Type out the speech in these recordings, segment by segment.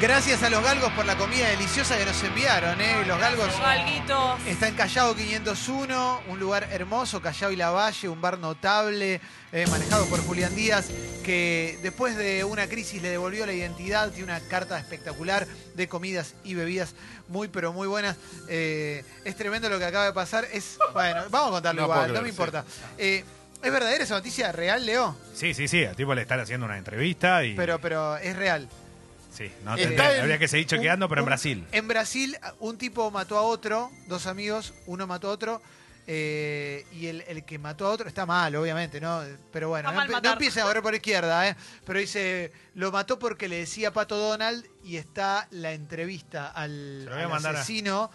Gracias a los galgos por la comida deliciosa que nos enviaron, ¿eh? Los galgos. Galguitos. Está en Callao 501, un lugar hermoso, Callao y la Valle, un bar notable, eh, manejado por Julián Díaz, que después de una crisis le devolvió la identidad, tiene una carta espectacular de comidas y bebidas muy, pero muy buenas. Eh, es tremendo lo que acaba de pasar. Es, bueno, vamos a contarlo No igual, no me sí. importa. Eh, ¿Es verdadera esa noticia real, Leo? Sí, sí, sí. Al tipo le están haciendo una entrevista y. Pero, pero es real. Sí, no, Está tendría- en- habría que seguir chequeando, pero en Un- Brasil. En Brasil, un tipo mató a otro, dos amigos, uno mató a otro, eh, y el, el que mató a otro está mal, obviamente, ¿no? Pero bueno, Está no, mal empe- no matar. empiecen a ver por izquierda, ¿eh? Pero dice, lo mató porque le decía Pato Donald y está la entrevista al, Se lo voy a al mandar a- asesino.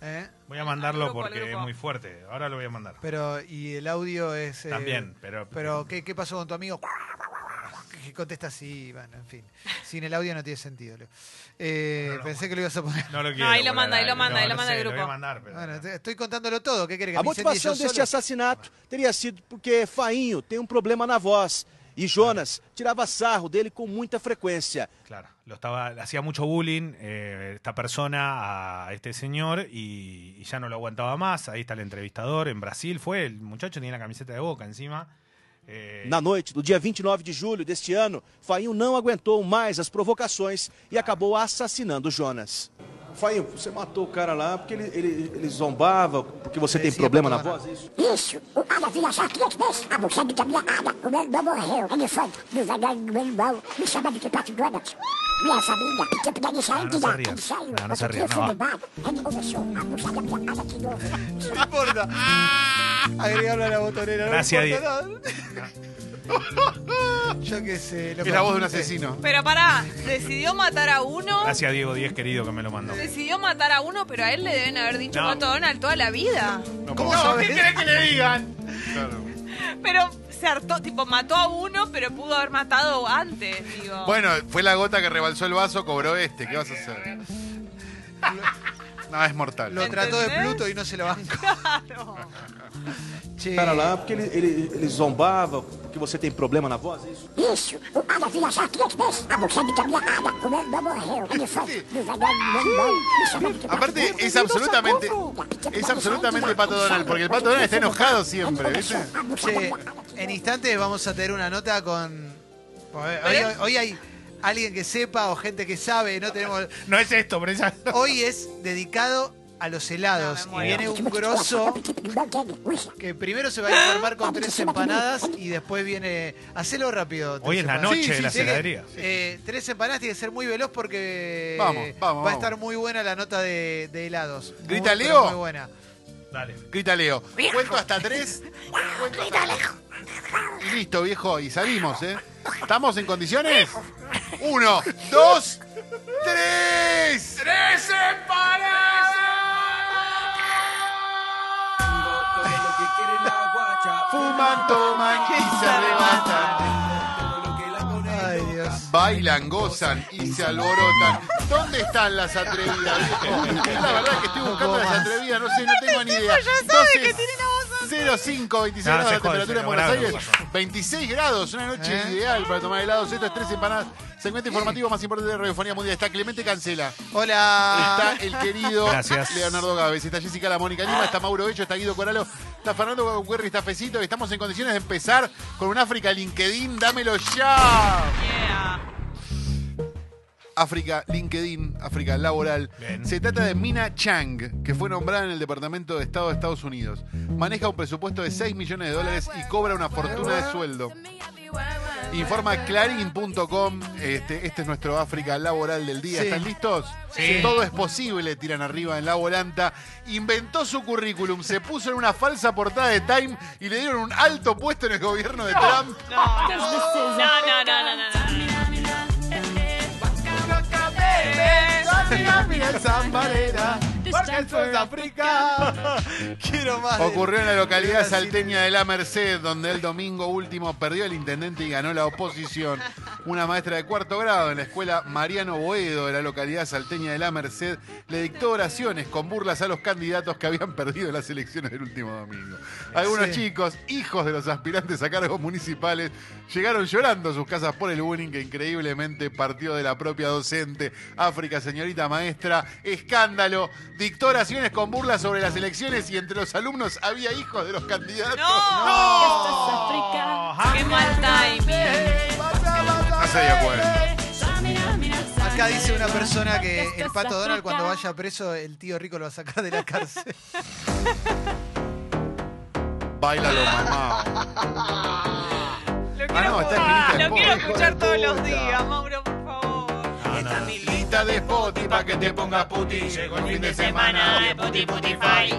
¿eh? Voy a mandarlo Al grupo, al porque es grupo. muy fuerte. Ahora lo voy a mandar. Pero, y el audio es... eh, También, pero. Pero, ¿qué, qué pasó con tu amigo? Que contesta así, bueno, en fin. Sin el audio no tiene sentido. Eh, No, no, pensé que lo ibas a poner. No lo quiero. ahí lo manda, ahí lo manda, No, ahí lo no manda a grupo. mandar, pero. Bueno, te- estoy contándolo todo. ¿Qué quiere que A motivação deste solo? assassinato teria sido porque Fainho tem um problema na voz e Jonas tirava sarro dele com muita frequência. Claro, lo estaba, hacía mucho bullying eh, esta persona a este señor y, y ya no lo aguantaba más. Ahí está el entrevistador en Brasil. Fue el muchacho tenía la camiseta de Boca encima. Eh, Na noite do dia 29 de julho deste ano, Fainho não aguentou mais as provocações e acabou assassinando Jonas. Fainho, você matou o cara lá porque ele, ele, ele zombava, porque você tem problema na voz, é isso? Isso, o cara vira só três vezes a buceta da minha cara. O meu irmão morreu. Ele foi no velório do meu irmão, me chamando de Pato Donuts. Minha família, que deixar Não, ele não lá, ele saiu. Não, não se ria, eu fui não. no ele começou a buceta da minha cara de novo. No importa. Agregarlo a la botonera. no Gracias, nada. Yo qué sé. loco. Es la voz de un asesino. Pero pará, decidió matar a uno. Gracias a Diego Díez, querido, que me lo mandó. Decidió matar a uno, pero a él le deben haber dicho No. Pato Donald toda la vida. ¿Cómo No? ¿Qué querés que le digan? Claro. Pero se hartó, tipo, mató a uno, pero pudo haber matado antes, digo. Bueno, fue la gota que rebalsó el vaso, cobró este. ¿Qué vas a hacer? No, es mortal. Lo trató de. Pluto y no se lo bancó. Claro. Che, cara lá porque ele, ele, ele zombava, porque você tem problema na voz, é isso? Isso, o cara vezes a meu morreu. Ele foi Aparte, es absolutamente. Es absolutamente Pato Donald, porque el Pato Donald está enojado siempre, ¿viste? che, en instantes vamos a tener una nota con. Hoy, hoy- hoy hay alguien que sepa o gente que sabe. No tenemos. No es esto, pero esa- Hoy es dedicado a los helados. No, y viene un grosso que primero se va a informar con tres empanadas y después viene. Hacelo rápido. Hoy es la noche Sí, de sí, las sí. heladerías. Eh, tres empanadas tiene que ser muy veloz porque Vamos, vamos, va a estar muy buena la nota de, de helados. Muy, ¿Grita pero Leo? Muy buena. Dale. Grita Leo. Cuento hasta tres. Cuento hasta listo, viejo. Y salimos, ¿eh? ¿Estamos en condiciones? Uno, dos, tres. ¡Tres empanadas! Fuman, toman y se arrebatan. Ay, Dios. Bailan, gozan y se alborotan. ¿Dónde están las atrevidas, viejo? La verdad que estoy buscando las atrevidas, no sé, no tengo ni idea. Entonces, 05, 26 No, no grados jode, temperatura en Buenos Aires, no pasa. 26 grados, una noche ¿Eh? ideal para tomar helados. Esto es tres empanadas. Segmento informativo más importante de Radiofonía Mundial. Está Clemente Cancela. Hola. Está el querido Gracias. Leonardo Gávez, está Jessica La Mónica Lima, está Mauro Bello, está Guido Coralo, está Fernando Guerri, está Fecito. y Estamos en condiciones de empezar con un África LinkedIn. Dámelo ya. Yeah. África LinkedIn, África laboral. Bien. Se trata de Mina Chang, que fue nombrada en el Departamento de Estado de Estados Unidos. Maneja un presupuesto de 6 millones de dólares y cobra una fortuna de sueldo. Informa clarín.com. Este, este es nuestro África laboral del día. Sí. ¿Están listos? Sí. Todo es posible, tiran arriba en la volanta. Inventó su currículum, se puso en una falsa portada de Time y le dieron un alto puesto en el gobierno de Trump. No, no, no, no, no, no, no. que esto es África. Quiero más. Ocurrió en la localidad salteña de La Merced, donde el domingo último perdió el intendente y ganó la oposición. Una maestra de cuarto grado en la escuela Mariano Boedo de la localidad salteña de La Merced le dictó oraciones con burlas a los candidatos que habían perdido las elecciones del último domingo. Algunos Sí. chicos, hijos de los aspirantes a cargos municipales, llegaron llorando a sus casas por el bullying que increíblemente partió de la propia docente. África, señorita maestra, escándalo. Dictó oraciones con burlas sobre las elecciones y entre los alumnos había hijos de los candidatos. ¡No! ¡Qué mal timing! No se dio cuenta. Acá dice una persona que el pato Donald cuando vaya preso, el tío rico lo va a sacar de la cárcel. Bailalo, mamá. Lo Ah, quiero, no, está lo quiero escuchar todos los días, Mauro, por favor. No, no. Lista de Spotify pa' que te ponga puti. Llegó el fin de semana. de puti puti fight.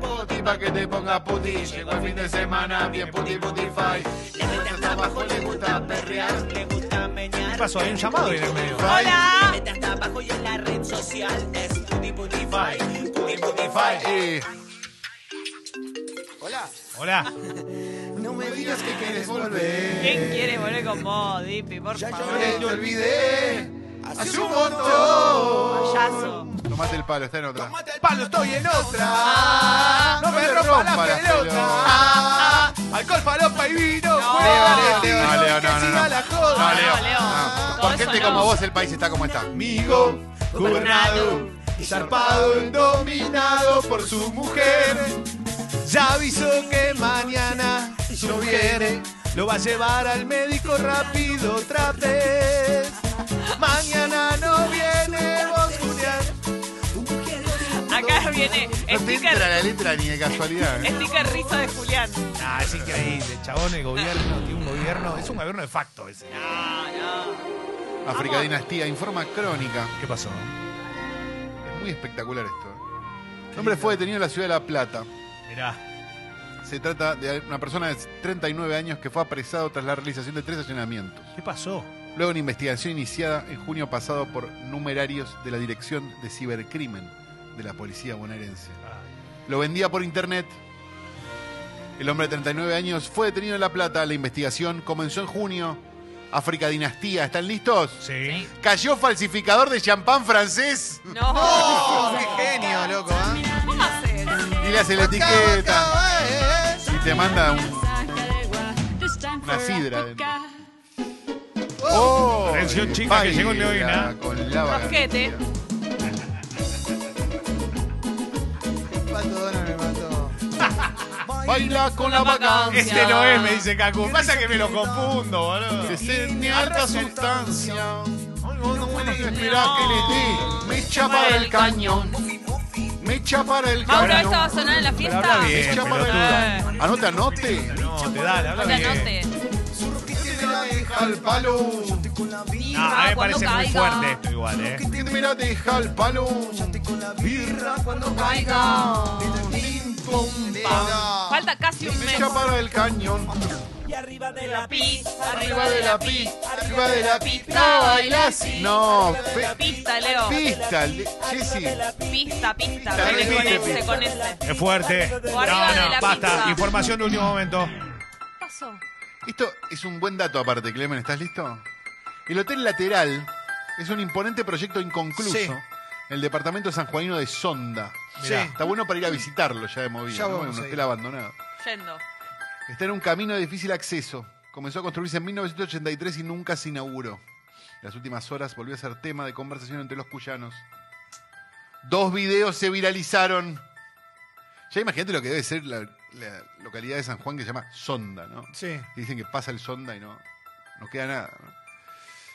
Puti pa' que te ponga puti. Llegó el fin de semana. Bien puti puti fight. Le gusta trabajo, le gusta perrear. ¿Qué pasó? Hay un llamado ahí en el medio. Hola. Eh, Hola. no me digas que quieres volver. ¿Quién quiere volver con vos, Dipi? Por favor. te olvidé. Hace un montón. Payaso. Tomate el palo, está en otra. Palo, estoy en otra. No me rompa la pelota. Alcohol, falopa y vino. No. Leo, No, no, no, no. Leo. Por gente como vos, el país está como está. Amigo, gobernado y zarpado, dominado por su mujer. Ya avisó que mañana no viene, lo va a llevar al médico rápido otra vez. Mañana no viene, vos Julián. Acá viene No te entra la letra ni de casualidad. ¿eh? sticker risa de Julián. Ah, es increíble. Chabón, el gobierno, tiene un gobierno. Es un gobierno de facto ese. No, no. África Dinastía, informa crónica. ¿Qué pasó? Es muy espectacular esto. ¿eh? El hombre fue detenido en la ciudad de La Plata. Mirá. Se trata de una persona de 39 años que fue apresado tras la realización de tres allanamientos. ¿Qué pasó? Luego de una investigación iniciada en junio pasado por numerarios de la Dirección de Cibercrimen de la Policía bonaerense. Lo vendía por internet. El hombre de 39 años fue detenido en La Plata. La investigación comenzó en junio. África Dinastía, ¿están listos? Sí. Cayó falsificador de champán francés No. ¡Oh, qué genio, loco! ¿eh? ¿Cómo haces? y le hace la etiqueta y te manda un- una sidra. dentro. ¡Oh! Atención, chica, que llegó el Leoina. Con la Rosquete. Pato Donald me mató. Baila con la vacancia. Este no es, me dice Cacu. Pasa que me lo confundo, boludo. Se siente harta sustancia. No puede esperar que le dé. Me echa para el cañón. Me echa para el Mauro, ¿esto va a cañón. sonar en la Pero fiesta? habla Me bien, echa para el Anote, anote. No, te da, habla No te bien. anote. Deja al palo. Ah, a mí me Cuando parece muy caiga. fuerte esto igual, ¿eh? Me la deja al palo. Birra cuando caiga. Pim, pum, pam. Falta casi un Me mes. echa para el cañón. Arriba de la pista, Arriba de la pista, arriba de la pista, baila así. No, Pista, Leo. pista, le- Jessy. Pista, pista. Te repite, con ese, pista. con ese. Es fuerte. No, no, basta. Información de último momento. ¿Qué pasó? Esto es un buen dato aparte, Clemen, ¿estás listo? El Hotel Lateral es un imponente proyecto inconcluso Sí. en el departamento sanjuanino de Sonda. Sí. Está bueno para ir a visitarlo ya de movida, Ya ¿no? vamos un a hotel ir. abandonado. Yendo. Está en un camino de difícil acceso. Comenzó a construirse en 1983 y nunca se inauguró. En las últimas horas volvió a ser tema de conversación entre los cuyanos. Dos videos se viralizaron. Ya imagínate lo que debe ser la, la localidad de San Juan que se llama Sonda, ¿no? Sí, Y dicen que pasa el Sonda y no, no queda nada. ¿no?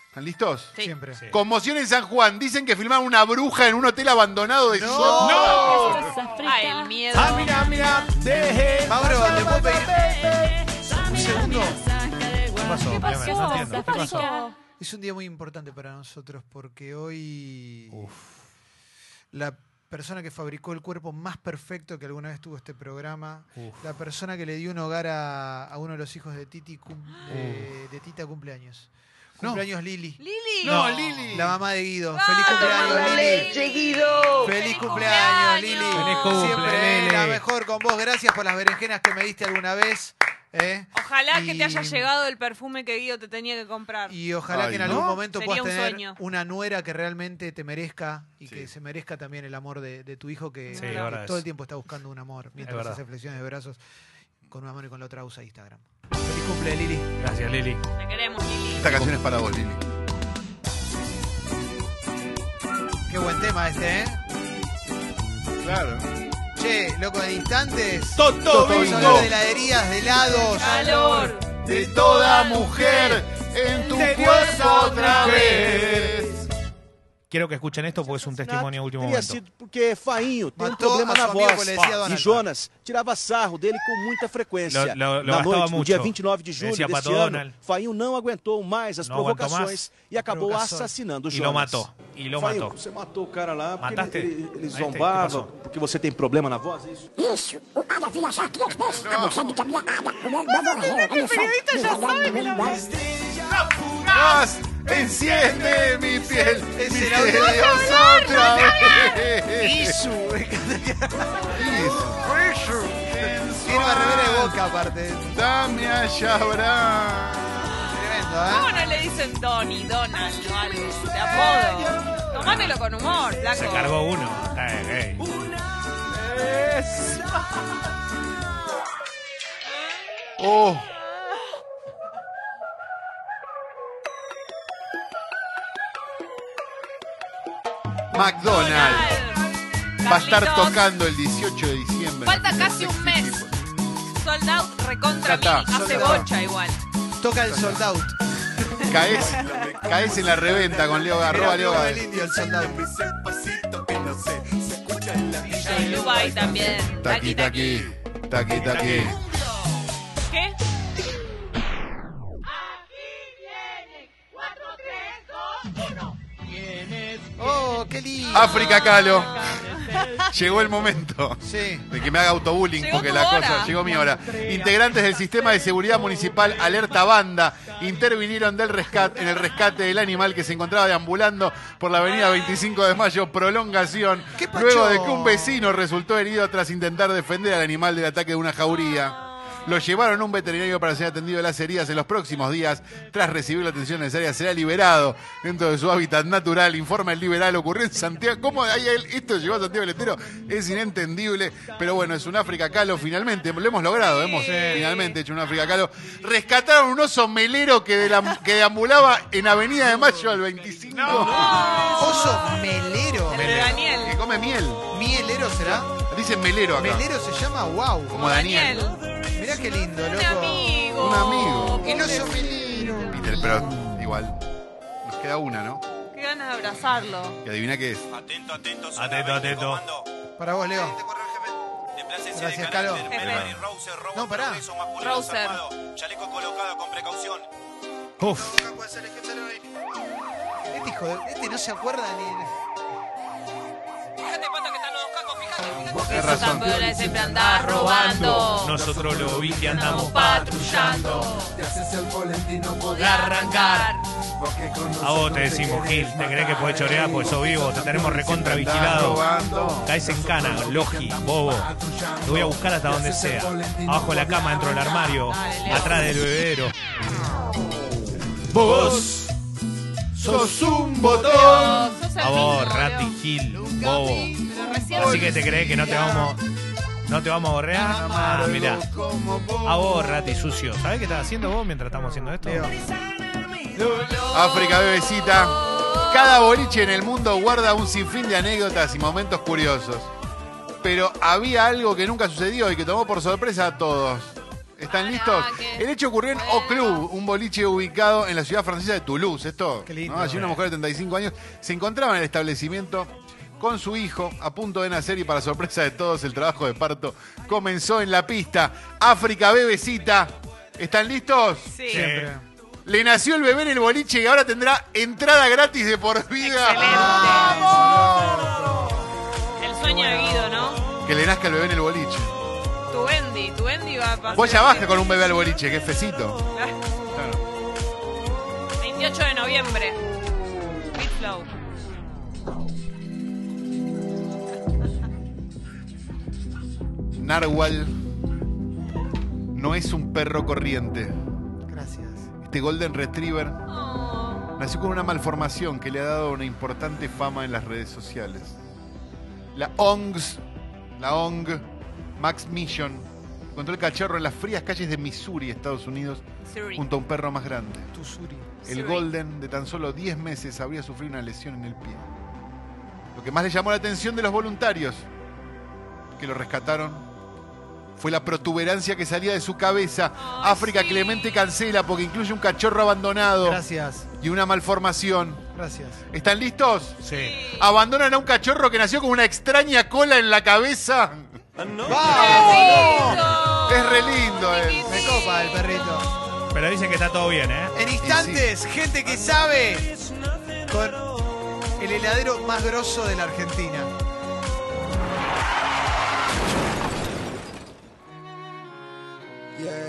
¿Están listos? Sí. siempre. Sí. Conmoción en San Juan. Dicen que filmaron una bruja en un hotel abandonado de Sonda. Ah, el miedo. Ah, mira, mira. Deje. Mauro, ¿te puedo pedir un segundo? ¿Qué pasó? ¿Qué pasó? No entiendo. ¿Qué ¿Qué pasó? Es un día muy importante para nosotros porque hoy la persona que fabricó el cuerpo más perfecto que alguna vez tuvo este programa, Uf. la persona que le dio un hogar a, a uno de los hijos de Titi cum- de, de Tita cumpleaños. No. Cumpleaños Lili. Lili. No, Lili. La mamá de Guido. Ah, Feliz cumpleaños, Lili. Guido. Feliz cumpleaños, Lili. Feliz cumple, Siempre Lili. la mejor con vos. Gracias por las berenjenas que me diste alguna vez. ¿Eh? Ojalá que te haya llegado el perfume que Guido te tenía que comprar. Y ojalá Ay, que en ¿no? algún momento Sería puedas un tener sueño. una nuera que realmente te merezca y Sí. que se merezca también el amor de, de tu hijo que, Sí, que es verdad todo el tiempo está buscando un amor mientras hace flexiones de brazos con una mano y con la otra usa Instagram. Feliz cumple, Lili. Gracias, Lili. Te queremos, Lili. Esta canción es para vos, Lili. Qué buen tema este, ¿eh? Claro. Che, loco, en instantes. Toto Vamos a hablar de heladerías, de helados. Calor. de toda mujer en tu cuerpo otra vez. Quiero que escuchen esto porque es un testimonio último Teria momento. sido porque Fainho tem um Matou problema a na sua amiga, voz. E. Jonas tirava sarro dele com muita frequência. Lo- lo- lo na noite, no dia 29 de julho Decía deste Pato ano, Donald. Fainho não aguentou mais as Não aguentou provocações mais. e acabou Provocações. assassinando o E Jonas. lo matou. E lo Fainho, matou. você matou o cara lá porque Mataste? ele, ele, ele Aí tem, zombava, que passou? porque você tem problema na voz, é isso? Isso, o Ada Vila já três vezes. A moça que minha Ada, o meu morreu. Ele foi Gas, enciende mi piel. Es mis el audio de dedos otra vez. Isu. Isu. Tiene una remera de boca aparte. Dame a Shabra. Tremendo, ¿Cómo ¿eh? no le dicen Donny, Donald o algo? De apodo. Tomátelo con humor, flaco. Se cargó uno. Eh, eh. Oh. McDonald's va a estar tocando el 18 de diciembre. Falta casi un mes. Sold out recontra mil. Hace bocha igual. Toca el sold out. Caes, caes en la reventa con Leo Garroba. Era Leo amigo Gar- del indio el sold out. Y Dubai también. Taqui, taqui, taqui, taqui. ¿Qué? Oh, qué lindo. África Calo. Llegó el momento. Sí. De que me haga autobullying Llegó porque tu la hora. cosa llegó mi hora. Integrantes del sistema de seguridad municipal Alerta Banda intervinieron del rescate, en el rescate del animal que se encontraba deambulando por la avenida 25 de Mayo, prolongación, luego de que un vecino resultó herido tras intentar defender al animal del ataque de una jauría. Lo llevaron a un veterinario para ser atendido de las heridas en los próximos días. Tras recibir la atención necesaria, será liberado dentro de su hábitat natural. Informa el liberal. Ocurrió en Santiago. ¿Cómo hay esto llegó a Santiago del Estero? Es inentendible. Pero bueno, es un África Calo finalmente. Lo hemos logrado. Hemos finalmente hecho un África Calo. Rescataron un oso melero que, de la- que deambulaba en Avenida de Mayo al 25. Oso melero. Daniel. Que come miel. ¿Mielero será? Dicen melero acá. Melero se llama wow. Como Daniel. Mirá qué lindo, Un loco. amigo. Un amigo. El oso melero. Peter, pero igual. Nos queda una, ¿no? Qué ganas de abrazarlo. Y adivina qué es. Atento, atento, Atento, atento. Para vos, Leo. Gracias, Calo. Jefe. No, pará. Rouser. Chaleco colocado con precaución. Uf. Este hijo de... Este no se acuerda ni... Tenés Esos razón. campeones siempre andás robando. Nosotros lo vi que andamos patrullando. de arrancar. A vos te decimos, Gil, ¿te crees que podés chorear? Pues sos vivo, te tenemos recontra vigilado. Caes en cana, logi, bobo. Te voy a buscar hasta donde sea. Abajo de la cama, dentro del armario, atrás del bebedero. Vos sos un botón. Sos el A vos, Rati. Gil, bobo. Recién Así que te crees que no te vamos. ¿No te vamos a borrear? Ah, mira. A vos, Rati sucio. ¿Sabés qué estás haciendo vos mientras estamos haciendo esto? África bebecita. Cada boliche en el mundo guarda un sinfín de anécdotas y momentos curiosos. Pero había algo que nunca sucedió y que tomó por sorpresa a todos. ¿Están listos? que- El hecho ocurrió en. O Club, un boliche ubicado en la ciudad francesa de Toulouse. Esto, Qué lindo. ¿no? Allí una mujer de 35 años se encontraba en el establecimiento con su hijo a punto de nacer y para sorpresa de todos el trabajo de parto comenzó en la pista. África bebecita. ¿Están listos? Sí. Siempre. Le nació el bebé en el boliche y ahora tendrá entrada gratis de por vida. Excelente. El sueño de Guido, ¿no? Que le nazca el bebé en el boliche. Tu Bendy, tu Bendy va a pasar. Vos ya baja con un bebé al boliche, que es fecito. 28 de noviembre. Beat Flow. Narwhal no es un perro corriente. Gracias. Este Golden Retriever Oh. nació con una malformación que le ha dado una importante fama en las redes sociales. La ONGS, la ONG Max Mission, encontró el cachorro en las frías calles de Missouri, Estados Unidos, Suri. junto a un perro más grande. Tusuri. El Suri. Golden, de tan solo 10 meses, habría sufrido una lesión en el pie. Lo que más le llamó la atención de los voluntarios que lo rescataron fue la protuberancia que salía de su cabeza. Ay, África sí. Clemente cancela porque incluye un cachorro abandonado Gracias. y una malformación. Gracias. ¿Están listos? Sí. Abandonan a un cachorro que nació con una extraña cola en la cabeza. ¡Vamos! Es re lindo, eh. Me copa el perrito. Pero dicen que está todo bien, ¿eh? En instantes, gente que sabe con el heladero más grosso de la Argentina. yeah.